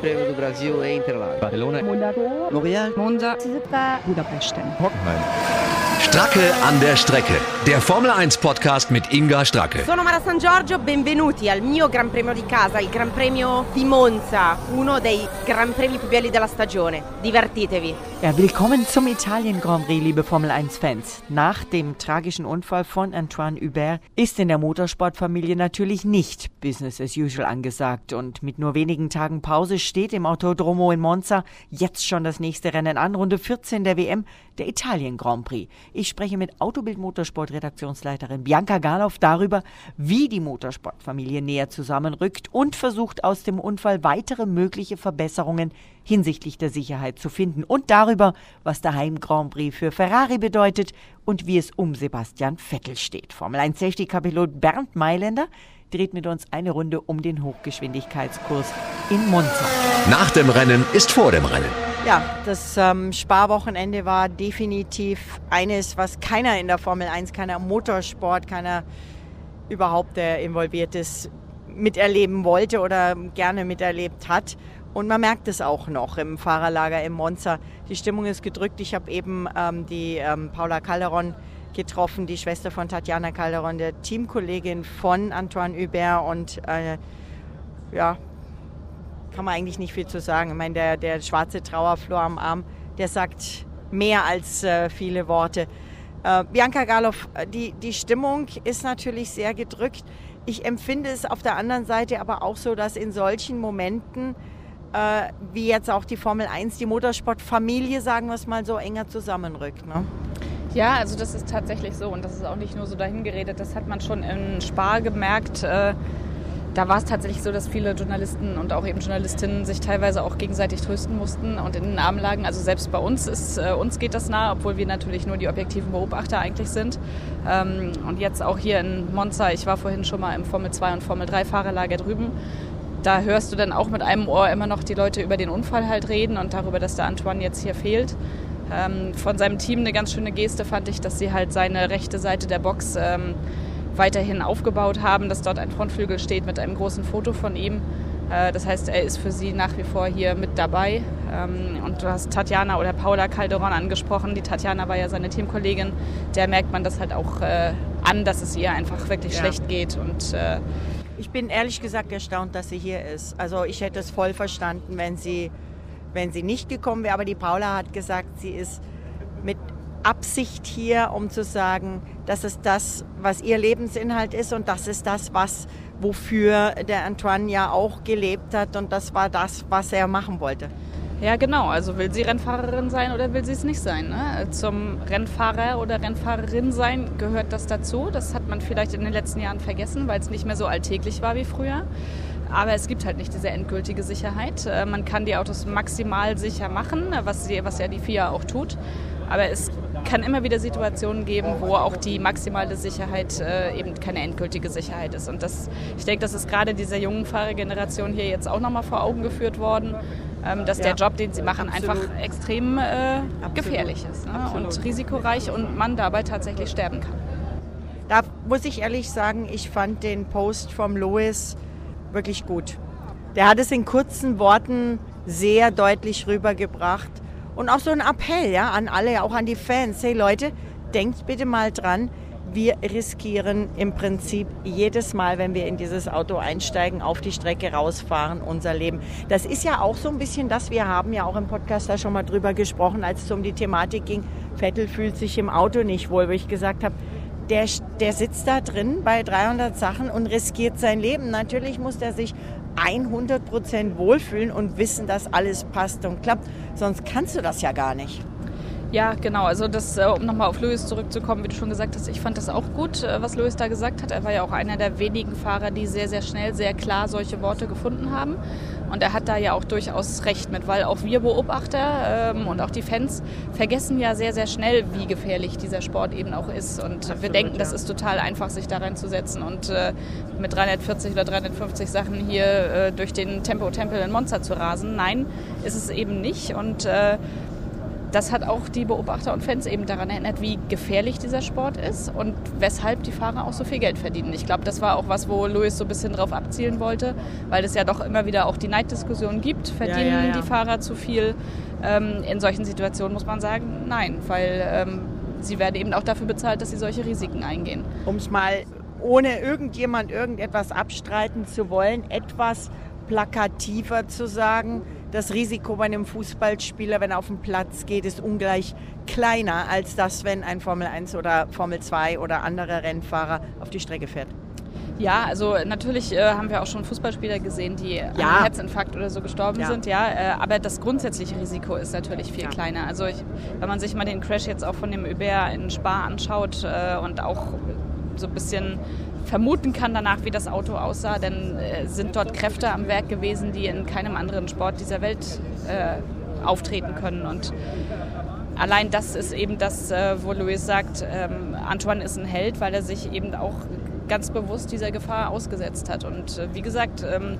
Prêmio do Brasil em Interlagos. Barcelona. Montreal. Monza. Budapest. Hockenheim. Stracke an der Strecke. Der Formel 1 Podcast mit Inga Stracke. Sono Mara San Giorgio, benvenuti al mio Gran Premio di casa, il Gran Premio di Monza, uno dei Gran Premi più belli della stagione. Divertitevi. Ja, willkommen zum Italien Grand Prix, liebe Formel 1-Fans. Nach dem tragischen Unfall von Antoine Hubert ist in der Motorsportfamilie natürlich nicht Business as usual angesagt. Und mit nur wenigen Tagen Pause steht im Autodromo in Monza jetzt schon das nächste Rennen an, Runde 14 der WM, der Italien Grand Prix. Ich spreche mit Autobild Motorsport Redaktionsleiterin Bianca Galoff darüber, wie die Motorsportfamilie näher zusammenrückt und versucht aus dem Unfall weitere mögliche Verbesserungen hinsichtlich der Sicherheit zu finden und darüber, was der Heim Grand Prix für Ferrari bedeutet und wie es um Sebastian Vettel steht. Formel 1 Safety Car Pilot Bernd Mailänder dreht mit uns eine Runde um den Hochgeschwindigkeitskurs in Monza. Nach dem Rennen ist vor dem Rennen. Ja, das ähm, Sparwochenende war definitiv eines, was keiner in der Formel 1, keiner im Motorsport, keiner überhaupt, der involviert ist, miterleben wollte oder gerne miterlebt hat. Und man merkt es auch noch im Fahrerlager im Monza. Die Stimmung ist gedrückt. Ich habe eben ähm, die ähm, Paula Calderon getroffen, die Schwester von Tatjana Calderon, der Teamkollegin von Antoine Hubert. Und äh, ja, kann man eigentlich nicht viel zu sagen. Ich meine, der, der schwarze Trauerflor am Arm, der sagt mehr als äh, viele Worte. Äh, Bianca Galoff, die, die Stimmung ist natürlich sehr gedrückt. Ich empfinde es auf der anderen Seite aber auch so, dass in solchen Momenten äh, wie jetzt auch die Formel 1, die Motorsportfamilie, sagen wir es mal so, enger zusammenrückt. Ne? Ja, also das ist tatsächlich so und das ist auch nicht nur so dahingeredet. Das hat man schon in Spar gemerkt. Äh, da war es tatsächlich so, dass viele Journalisten und auch eben Journalistinnen sich teilweise auch gegenseitig trösten mussten und in den Arm lagen. Also selbst bei uns ist, äh, uns geht das nah, obwohl wir natürlich nur die objektiven Beobachter eigentlich sind. Ähm, und jetzt auch hier in Monza, ich war vorhin schon mal im Formel 2 und Formel 3 Fahrerlager drüben da hörst du dann auch mit einem Ohr immer noch die Leute über den Unfall halt reden und darüber, dass der Antoine jetzt hier fehlt. Ähm, von seinem Team eine ganz schöne Geste fand ich, dass sie halt seine rechte Seite der Box ähm, weiterhin aufgebaut haben, dass dort ein Frontflügel steht mit einem großen Foto von ihm. Äh, das heißt, er ist für sie nach wie vor hier mit dabei. Ähm, und du hast Tatjana oder Paula Calderon angesprochen. Die Tatjana war ja seine Teamkollegin. Der merkt man das halt auch äh, an, dass es ihr einfach wirklich ja. schlecht geht und äh, ich bin ehrlich gesagt erstaunt, dass sie hier ist. Also ich hätte es voll verstanden, wenn sie, wenn sie nicht gekommen wäre. Aber die Paula hat gesagt, sie ist mit Absicht hier, um zu sagen, das ist das, was ihr Lebensinhalt ist und das ist das, was wofür der Antoine ja auch gelebt hat und das war das, was er machen wollte. Ja, genau. Also will sie Rennfahrerin sein oder will sie es nicht sein? Ne? Zum Rennfahrer oder Rennfahrerin sein gehört das dazu. Das hat man vielleicht in den letzten Jahren vergessen, weil es nicht mehr so alltäglich war wie früher. Aber es gibt halt nicht diese endgültige Sicherheit. Äh, man kann die Autos maximal sicher machen, was, sie, was ja die FIA auch tut. Aber es kann immer wieder Situationen geben, wo auch die maximale Sicherheit äh, eben keine endgültige Sicherheit ist. Und das, ich denke, das ist gerade dieser jungen Fahrergeneration hier jetzt auch nochmal vor Augen geführt worden ähm, dass ja. der Job, den sie machen, Absolut. einfach extrem äh, gefährlich ist ne? und risikoreich und man dabei tatsächlich sterben kann. Da muss ich ehrlich sagen, ich fand den Post vom Louis wirklich gut. Der hat es in kurzen Worten sehr deutlich rübergebracht und auch so ein Appell ja, an alle, auch an die Fans. Hey Leute, denkt bitte mal dran, wir riskieren im Prinzip jedes Mal, wenn wir in dieses Auto einsteigen, auf die Strecke rausfahren, unser Leben. Das ist ja auch so ein bisschen das, wir haben ja auch im Podcast da schon mal drüber gesprochen, als es um die Thematik ging, Vettel fühlt sich im Auto nicht wohl, wo ich gesagt habe, der, der sitzt da drin bei 300 Sachen und riskiert sein Leben. Natürlich muss der sich 100 Prozent wohlfühlen und wissen, dass alles passt und klappt. Sonst kannst du das ja gar nicht. Ja, genau. Also das, äh, um nochmal auf Lewis zurückzukommen, wie du schon gesagt hast, ich fand das auch gut, äh, was Lewis da gesagt hat. Er war ja auch einer der wenigen Fahrer, die sehr, sehr schnell, sehr klar solche Worte gefunden haben. Und er hat da ja auch durchaus recht mit, weil auch wir Beobachter ähm, und auch die Fans vergessen ja sehr, sehr schnell, wie gefährlich dieser Sport eben auch ist. Und Absolut, wir denken, ja. das ist total einfach, sich da reinzusetzen und äh, mit 340 oder 350 Sachen hier äh, durch den Tempo-Tempel in Monster zu rasen. Nein, ist es eben nicht. Und äh, das hat auch die Beobachter und Fans eben daran erinnert, wie gefährlich dieser Sport ist und weshalb die Fahrer auch so viel Geld verdienen. Ich glaube, das war auch was, wo Lewis so ein bisschen drauf abzielen wollte, weil es ja doch immer wieder auch die Neiddiskussion gibt. Verdienen ja, ja, ja. die Fahrer zu viel? Ähm, in solchen Situationen muss man sagen, nein, weil ähm, sie werden eben auch dafür bezahlt, dass sie solche Risiken eingehen. Um es mal ohne irgendjemand irgendetwas abstreiten zu wollen, etwas plakativer zu sagen, das Risiko bei einem Fußballspieler, wenn er auf den Platz geht, ist ungleich kleiner als das, wenn ein Formel 1 oder Formel 2 oder anderer Rennfahrer auf die Strecke fährt. Ja, also natürlich äh, haben wir auch schon Fußballspieler gesehen, die ja. an Herzinfarkt oder so gestorben ja. sind, ja. Äh, aber das grundsätzliche Risiko ist natürlich viel ja. kleiner. Also ich, wenn man sich mal den Crash jetzt auch von dem Uber in Spa anschaut äh, und auch so ein bisschen vermuten kann danach, wie das Auto aussah, denn äh, sind dort Kräfte am Werk gewesen, die in keinem anderen Sport dieser Welt äh, auftreten können. Und allein das ist eben das, äh, wo Louis sagt, ähm, Antoine ist ein Held, weil er sich eben auch ganz bewusst dieser Gefahr ausgesetzt hat. Und äh, wie gesagt, ähm,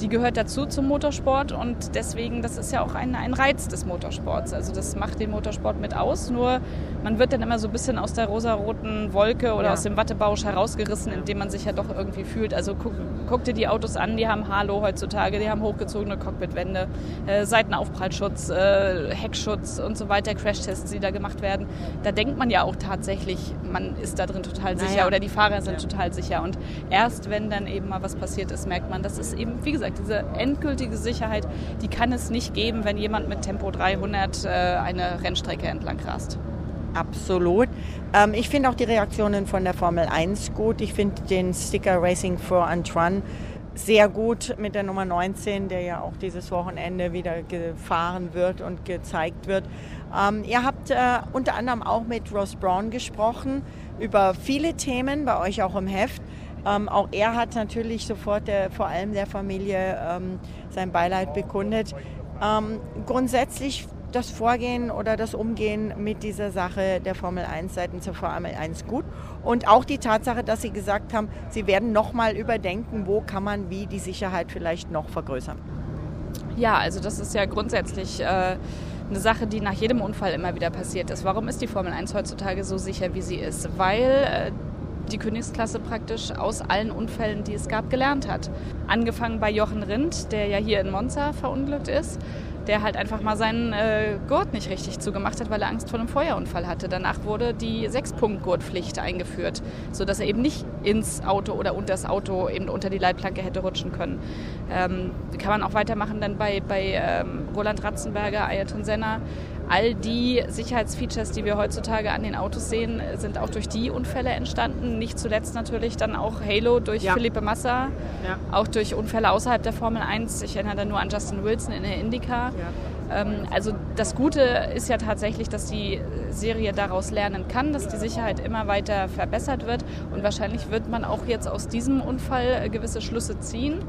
die gehört dazu zum Motorsport und deswegen, das ist ja auch ein, ein Reiz des Motorsports. Also das macht den Motorsport mit aus, nur man wird dann immer so ein bisschen aus der rosaroten Wolke oder ja. aus dem Wattebausch herausgerissen, indem man sich ja doch irgendwie fühlt. Also guck, guck dir die Autos an, die haben Halo heutzutage, die haben hochgezogene Cockpitwände, äh, Seitenaufprallschutz, äh, Heckschutz und so weiter, Crashtests, die da gemacht werden. Da denkt man ja auch tatsächlich, man ist da drin total sicher naja. oder die Fahrer sind ja. total sicher. Und erst wenn dann eben mal was passiert ist, merkt man, das ist eben, wie gesagt, gesagt, diese endgültige Sicherheit, die kann es nicht geben, wenn jemand mit Tempo 300 äh, eine Rennstrecke entlang rast. Absolut. Ähm, ich finde auch die Reaktionen von der Formel 1 gut. Ich finde den Sticker Racing for Antoine sehr gut mit der Nummer 19, der ja auch dieses Wochenende wieder gefahren wird und gezeigt wird. Ähm, ihr habt äh, unter anderem auch mit Ross Brown gesprochen über viele Themen, bei euch auch im Heft. Ähm, auch er hat natürlich sofort der, vor allem der Familie ähm, sein Beileid bekundet. Ähm, grundsätzlich das Vorgehen oder das Umgehen mit dieser Sache der Formel 1 seitens der Formel 1 gut. Und auch die Tatsache, dass Sie gesagt haben, Sie werden nochmal überdenken, wo kann man wie die Sicherheit vielleicht noch vergrößern. Ja, also das ist ja grundsätzlich äh, eine Sache, die nach jedem Unfall immer wieder passiert ist. Warum ist die Formel 1 heutzutage so sicher, wie sie ist? Weil äh, die Königsklasse praktisch aus allen Unfällen, die es gab, gelernt hat. Angefangen bei Jochen Rindt, der ja hier in Monza verunglückt ist, der halt einfach mal seinen äh, Gurt nicht richtig zugemacht hat, weil er Angst vor einem Feuerunfall hatte. Danach wurde die Sechs-Punkt-Gurtpflicht eingeführt, sodass er eben nicht ins Auto oder unter das Auto eben unter die Leitplanke hätte rutschen können. Ähm, kann man auch weitermachen dann bei, bei ähm, Roland Ratzenberger, Ayrton Senna, all die Sicherheitsfeatures, die wir heutzutage an den Autos sehen, sind auch durch die Unfälle entstanden. Nicht zuletzt natürlich dann auch Halo durch ja. Felipe Massa, ja. auch durch Unfälle außerhalb der Formel 1. Ich erinnere da nur an Justin Wilson in der IndyCar. Ja. Ähm, also das Gute ist ja tatsächlich, dass die Serie daraus lernen kann, dass die Sicherheit immer weiter verbessert wird. Und wahrscheinlich wird man auch jetzt aus diesem Unfall gewisse Schlüsse ziehen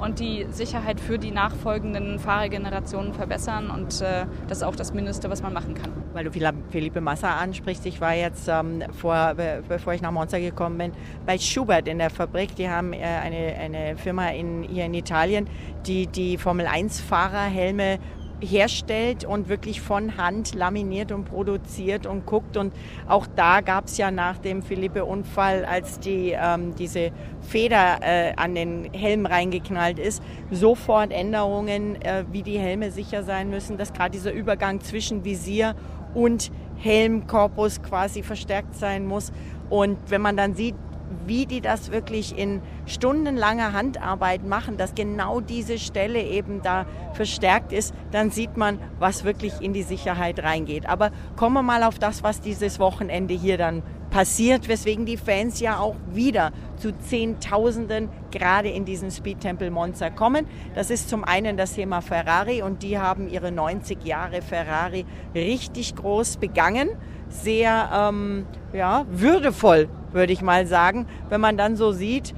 und die Sicherheit für die nachfolgenden Fahrergenerationen verbessern. Und äh, das ist auch das Mindeste, was man machen kann. Weil du Felipe Massa ansprichst, ich war jetzt, ähm, vor, bevor ich nach Monza gekommen bin, bei Schubert in der Fabrik. Die haben äh, eine, eine Firma in, hier in Italien, die die Formel-1-Fahrerhelme herstellt und wirklich von Hand laminiert und produziert und guckt. Und auch da gab es ja nach dem Philippe-Unfall, als die, ähm, diese Feder äh, an den Helm reingeknallt ist, sofort Änderungen, äh, wie die Helme sicher sein müssen, dass gerade dieser Übergang zwischen Visier und Helmkorpus quasi verstärkt sein muss. Und wenn man dann sieht, wie die das wirklich in stundenlanger Handarbeit machen, dass genau diese Stelle eben da verstärkt ist, dann sieht man, was wirklich in die Sicherheit reingeht. Aber kommen wir mal auf das, was dieses Wochenende hier dann passiert, weswegen die Fans ja auch wieder zu Zehntausenden gerade in diesen Speed Temple Monza kommen. Das ist zum einen das Thema Ferrari und die haben ihre 90 Jahre Ferrari richtig groß begangen. Sehr ähm, ja, würdevoll würde ich mal sagen, wenn man dann so sieht,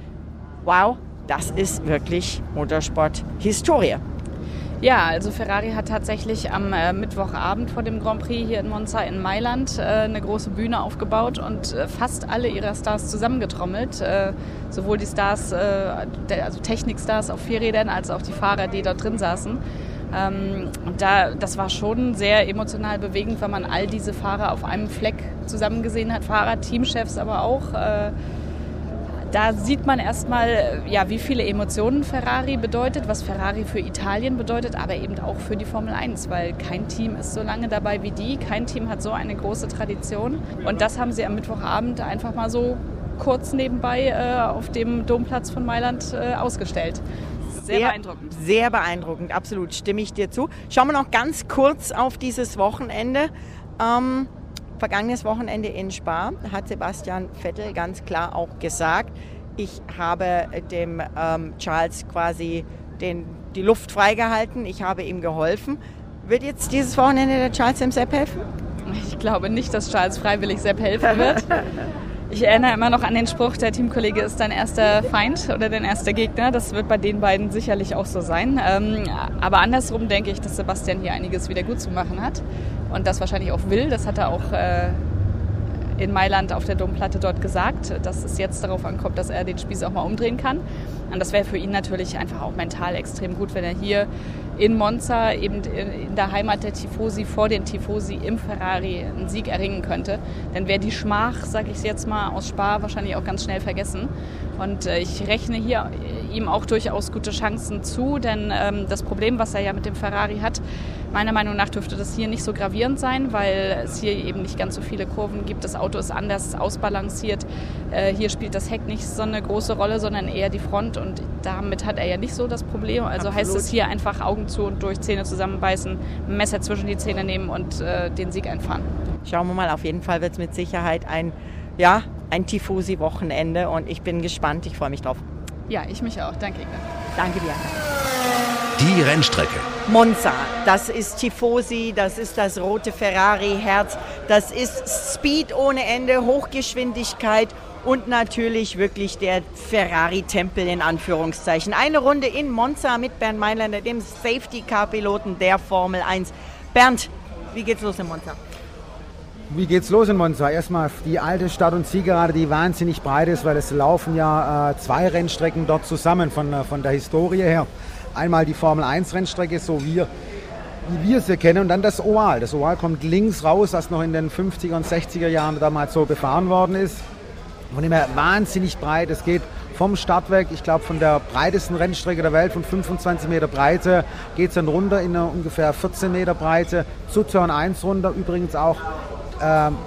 wow, das ist wirklich Motorsport-Historie. Ja, also Ferrari hat tatsächlich am äh, Mittwochabend vor dem Grand Prix hier in Monza in Mailand äh, eine große Bühne aufgebaut und äh, fast alle ihrer Stars zusammengetrommelt. Äh, sowohl die Stars, äh, also Technikstars auf Vierrädern, als auch die Fahrer, die dort drin saßen. Ähm, da, das war schon sehr emotional bewegend, weil man all diese Fahrer auf einem Fleck zusammen gesehen hat. Fahrer, Teamchefs aber auch. Äh, da sieht man erstmal, ja, wie viele Emotionen Ferrari bedeutet, was Ferrari für Italien bedeutet, aber eben auch für die Formel 1, weil kein Team ist so lange dabei wie die, kein Team hat so eine große Tradition. Und das haben sie am Mittwochabend einfach mal so kurz nebenbei äh, auf dem Domplatz von Mailand äh, ausgestellt. Sehr, sehr, beeindruckend. Sehr beeindruckend, absolut, stimme ich dir zu. Schauen wir noch ganz kurz auf dieses Wochenende. Ähm, vergangenes Wochenende in Spa hat Sebastian Vettel ganz klar auch gesagt, ich habe dem ähm, Charles quasi den, die Luft freigehalten, ich habe ihm geholfen. Wird jetzt dieses Wochenende der Charles dem Sepp helfen? Ich glaube nicht, dass Charles freiwillig Sepp helfen wird. Ich erinnere immer noch an den Spruch, der Teamkollege ist dein erster Feind oder dein erster Gegner. Das wird bei den beiden sicherlich auch so sein. Ähm, aber andersrum denke ich, dass Sebastian hier einiges wieder gut zu machen hat und das wahrscheinlich auch will. Das hat er auch äh, in Mailand auf der Domplatte dort gesagt, dass es jetzt darauf ankommt, dass er den Spieß auch mal umdrehen kann. Und das wäre für ihn natürlich einfach auch mental extrem gut, wenn er hier in Monza, eben in der Heimat der Tifosi, vor den Tifosi im Ferrari einen Sieg erringen könnte. Dann wäre die Schmach, sage ich jetzt mal, aus Spa wahrscheinlich auch ganz schnell vergessen. Und äh, ich rechne hier ihm auch durchaus gute Chancen zu, denn ähm, das Problem, was er ja mit dem Ferrari hat, meiner Meinung nach dürfte das hier nicht so gravierend sein, weil es hier eben nicht ganz so viele Kurven gibt. Das Auto ist anders ausbalanciert. Äh, hier spielt das Heck nicht so eine große Rolle, sondern eher die Front und damit hat er ja nicht so das Problem. Also Absolut. heißt es hier einfach Augen zu und durch, Zähne zusammenbeißen, Messer zwischen die Zähne nehmen und äh, den Sieg einfahren. Schauen wir mal, auf jeden Fall wird es mit Sicherheit ein, ja, ein Tifosi-Wochenende und ich bin gespannt, ich freue mich drauf. Ja, ich mich auch. Danke, Inge. Danke dir. Die Rennstrecke. Monza, das ist Tifosi, das ist das rote Ferrari-Herz, das ist Speed ohne Ende, Hochgeschwindigkeit und natürlich wirklich der Ferrari-Tempel in Anführungszeichen. Eine Runde in Monza mit Bernd Meinlander, dem Safety-Car-Piloten der Formel 1. Bernd, wie geht's los in Monza? Wie geht's los in Monza? Erstmal die alte Stadt- und Zielgerade, die wahnsinnig breit ist, weil es laufen ja äh, zwei Rennstrecken dort zusammen von, äh, von der Historie her. Einmal die Formel 1 Rennstrecke, so wie, wie wir sie kennen, und dann das Oval. Das Oval kommt links raus, das noch in den 50er und 60er Jahren damals so befahren worden ist. Von dem her wahnsinnig breit. Es geht vom Start weg, ich glaube von der breitesten Rennstrecke der Welt, von 25 Meter Breite, geht es dann runter in eine ungefähr 14 Meter Breite zu Turn 1 runter. Übrigens auch ähm,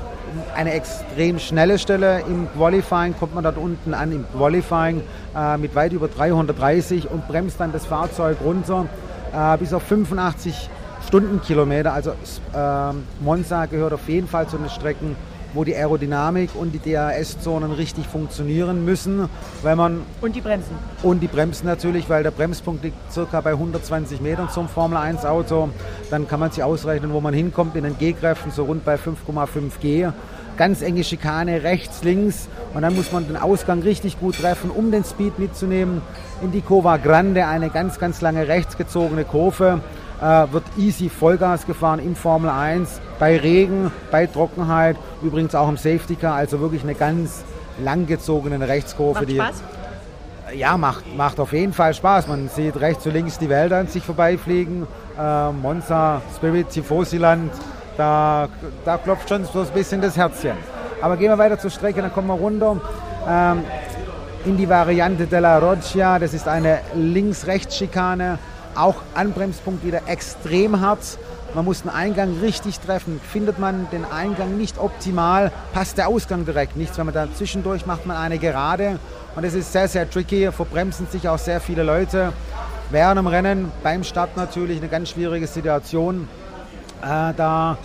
eine extrem schnelle Stelle. Im Qualifying kommt man dort unten an, im Qualifying äh, mit weit über 330 und bremst dann das Fahrzeug runter äh, bis auf 85 Stundenkilometer. Also äh, Monza gehört auf jeden Fall zu den Strecken, wo die Aerodynamik und die DRS-Zonen richtig funktionieren müssen, weil man und die Bremsen und die Bremsen natürlich, weil der Bremspunkt liegt circa bei 120 Metern zum Formel 1 Auto. Dann kann man sich ausrechnen, wo man hinkommt in den G-Kräften, so rund bei 5,5 G. Ganz enge Schikane rechts, links und dann muss man den Ausgang richtig gut treffen, um den Speed mitzunehmen. In die Cova Grande eine ganz, ganz lange rechts gezogene Kurve äh, wird easy Vollgas gefahren im Formel 1, bei Regen, bei Trockenheit, übrigens auch im Safety Car, also wirklich eine ganz langgezogene Rechtskurve. Macht die, Spaß? Ja, macht, macht auf jeden Fall Spaß. Man sieht rechts und links die Wälder an sich vorbeifliegen. Äh, Monza, Spirit, Tifosiland, da, da klopft schon so ein bisschen das Herzchen. Aber gehen wir weiter zur Strecke, dann kommen wir runter. Ähm, in die Variante della Roggia, das ist eine Links-Rechts-Schikane auch Anbremspunkt wieder extrem hart. Man muss den Eingang richtig treffen. Findet man den Eingang nicht optimal, passt der Ausgang direkt nichts. Wenn man da zwischendurch macht man eine Gerade und es ist sehr, sehr tricky. Verbremsen sich auch sehr viele Leute. Während dem Rennen, beim Start natürlich eine ganz schwierige Situation. Äh, da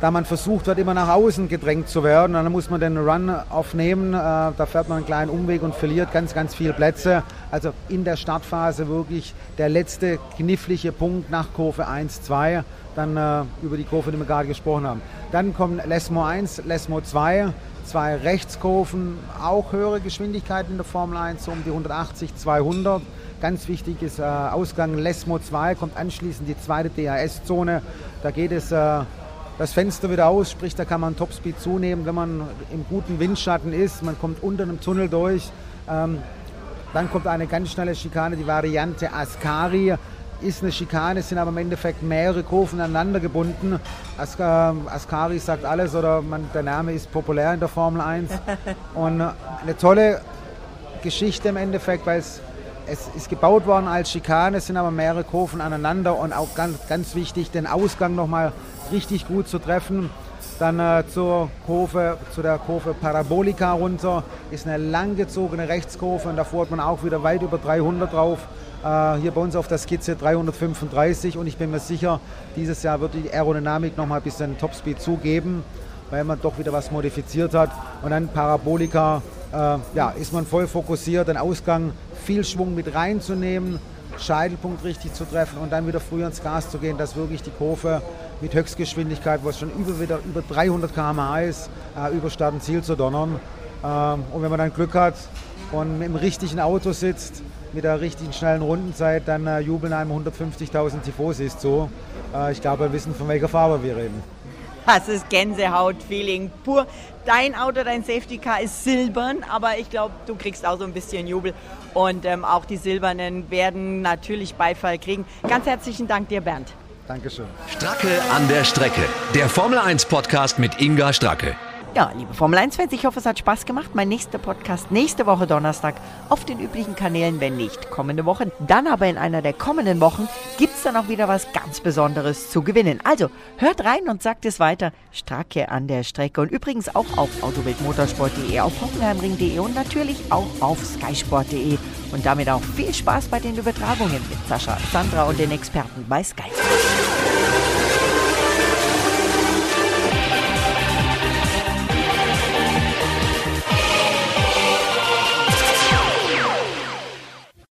da man versucht wird, immer nach außen gedrängt zu werden. dann muss man den Run aufnehmen. Äh, da fährt man einen kleinen Umweg und verliert ganz, ganz viele Plätze. Also in der Startphase wirklich der letzte knifflige Punkt nach Kurve 1, 2. Dann äh, über die Kurve, die wir gerade gesprochen haben. Dann kommen Lesmo 1, Lesmo 2, zwei Rechtskurven, auch höhere Geschwindigkeiten in der Formel 1, so um die 180, 200. Ganz wichtig ist äh, Ausgang Lesmo 2, kommt anschließend die zweite DHS-Zone. Da geht es das Fenster wieder aus, sprich da kann man Topspeed zunehmen, wenn man im guten Windschatten ist. Man kommt unter einem Tunnel durch. Ähm, dann kommt eine ganz schnelle Schikane, die Variante Ascari. ist eine Schikane, sind aber im Endeffekt mehrere Kurven aneinander gebunden. As, äh, Ascari sagt alles oder man, der Name ist populär in der Formel 1. Und äh, eine tolle Geschichte im Endeffekt, weil es, es ist gebaut worden als Schikane, sind aber mehrere Kurven aneinander und auch ganz, ganz wichtig, den Ausgang nochmal richtig gut zu treffen. Dann äh, zur Kurve, zu der Kurve Parabolica runter, ist eine langgezogene Rechtskurve und da fährt man auch wieder weit über 300 drauf. Äh, hier bei uns auf der Skizze 335 und ich bin mir sicher, dieses Jahr wird die Aerodynamik nochmal ein bisschen Topspeed zugeben, weil man doch wieder was modifiziert hat. Und dann Parabolica, äh, ja, ist man voll fokussiert, den Ausgang viel Schwung mit reinzunehmen, Scheitelpunkt richtig zu treffen und dann wieder früher ins Gas zu gehen, dass wirklich die Kurve mit Höchstgeschwindigkeit, wo es schon über, wieder über 300 km/h ist, äh, über Start und Ziel zu donnern. Ähm, und wenn man dann Glück hat und dem richtigen Auto sitzt, mit der richtigen schnellen Rundenzeit, dann äh, jubeln einem 150.000 Tifosis zu. Äh, ich glaube, wir wissen, von welcher Farbe wir reden. Das ist Gänsehaut-Feeling pur. Dein Auto, dein Safety Car ist silbern, aber ich glaube, du kriegst auch so ein bisschen Jubel. Und ähm, auch die Silbernen werden natürlich Beifall kriegen. Ganz herzlichen Dank dir, Bernd. Dankeschön. Stracke an der Strecke. Der Formel 1 Podcast mit Inga Stracke. Ja, liebe Formel 1-Fans, ich hoffe, es hat Spaß gemacht. Mein nächster Podcast nächste Woche Donnerstag auf den üblichen Kanälen, wenn nicht kommende Woche. Dann aber in einer der kommenden Wochen gibt es dann auch wieder was ganz Besonderes zu gewinnen. Also hört rein und sagt es weiter. Stracke an der Strecke und übrigens auch auf autobildmotorsport.de, auf hockenheimring.de und natürlich auch auf skysport.de. Und damit auch viel Spaß bei den Übertragungen mit Sascha, Sandra und den Experten bei Sky.